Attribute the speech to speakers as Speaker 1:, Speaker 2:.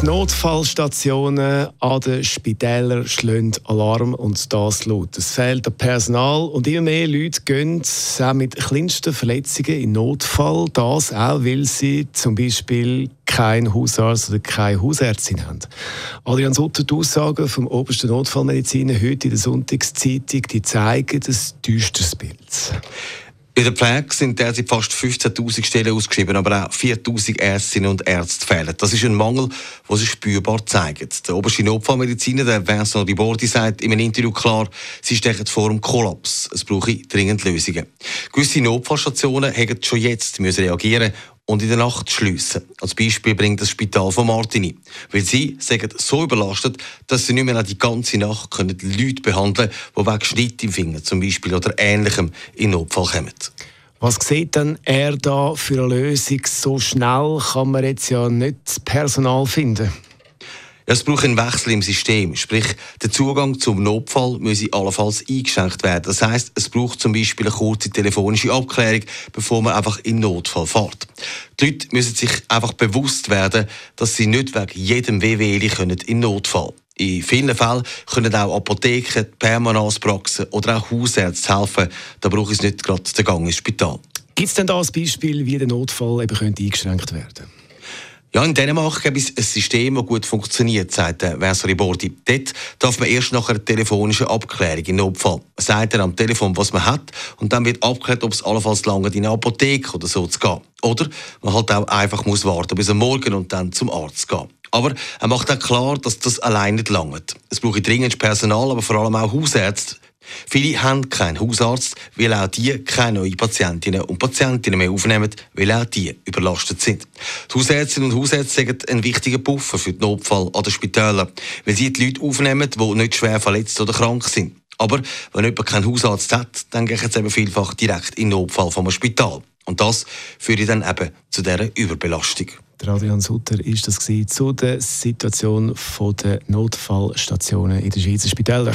Speaker 1: Die Notfallstationen an den Spitälern schlagen Alarm und das laut. Es fehlt an Personal und immer mehr Leute gehen auch mit kleinsten Verletzungen in Notfall. Das auch, weil sie zum Beispiel keinen Hausarzt oder keine Hausärztin haben. Adrian Sutter, die Aussagen vom obersten Notfallmediziner heute in der Sonntagszeitung, die zeigen ein düsteres Bild.
Speaker 2: In der Pflege sind derzeit fast 15.000 Stellen ausgeschrieben, aber auch 4.000 Ärztinnen und Ärzte fehlen. Das ist ein Mangel, der sich spürbar zeigt. Der oberste Notfallmediziner, der Vincent Ribordi, sagt in einem Interview klar, sie stechen vor dem Kollaps. Es brauche dringend Lösungen. Gewisse Notfallstationen hätten schon jetzt müssen reagieren und in der Nacht schliessen. Als Beispiel bringt das Spital von Martini. Weil sie sagen so überlastet, dass sie nicht mehr die ganze Nacht können Leute behandeln können, die wegen Schnitt im Finger zum Beispiel oder Ähnlichem in Notfall kommen.
Speaker 1: Was sieht denn er da für eine Lösung? So schnell kann man jetzt ja nicht Personal finden.
Speaker 2: Es braucht einen Wechsel im System. Sprich, der Zugang zum Notfall muss allenfalls eingeschränkt werden. Das heißt, es braucht zum Beispiel eine kurze telefonische Abklärung, bevor man einfach in Notfall fährt. Die Leute müssen sich einfach bewusst werden, dass sie nicht wegen jedem WWL können in Notfall. In vielen Fällen können auch Apotheken, Permanenzpraxen oder auch Hausärzte helfen. Da braucht es nicht gerade den Gang ins Spital.
Speaker 1: Gibt es denn da ein Beispiel, wie der Notfall eben könnte eingeschränkt werden könnte?
Speaker 2: Ja, in Dänemark gibt es ein System, das gut funktioniert, sagt Vincent Bordi. Dort darf man erst nach einer telefonischen Abklärung in Notfall. Sagt er am Telefon, was man hat, und dann wird abgeklärt, ob es allenfalls lange in eine Apotheke oder so zu gehen. Oder man halt auch einfach muss warten bis am Morgen und dann zum Arzt gehen. Aber er macht auch klar, dass das allein nicht langt. Es braucht dringend Personal, aber vor allem auch Hausärzte, Viele haben keinen Hausarzt, weil auch die keine neuen Patientinnen und Patientinnen mehr aufnehmen, weil auch die überlastet sind. Die Hausärztinnen und Hausärzte sind ein wichtiger Puffer für den Notfall an den Spitälern, weil sie die Leute aufnehmen, die nicht schwer verletzt oder krank sind. Aber wenn jemand keinen Hausarzt hat, dann gehen sie eben vielfach direkt in den Notfall vom Spital. Und das führt dann eben zu dieser Überbelastung.
Speaker 1: Der Adrian Sutter ist das zu der Situation der Notfallstationen in den Schweizer Spitälern.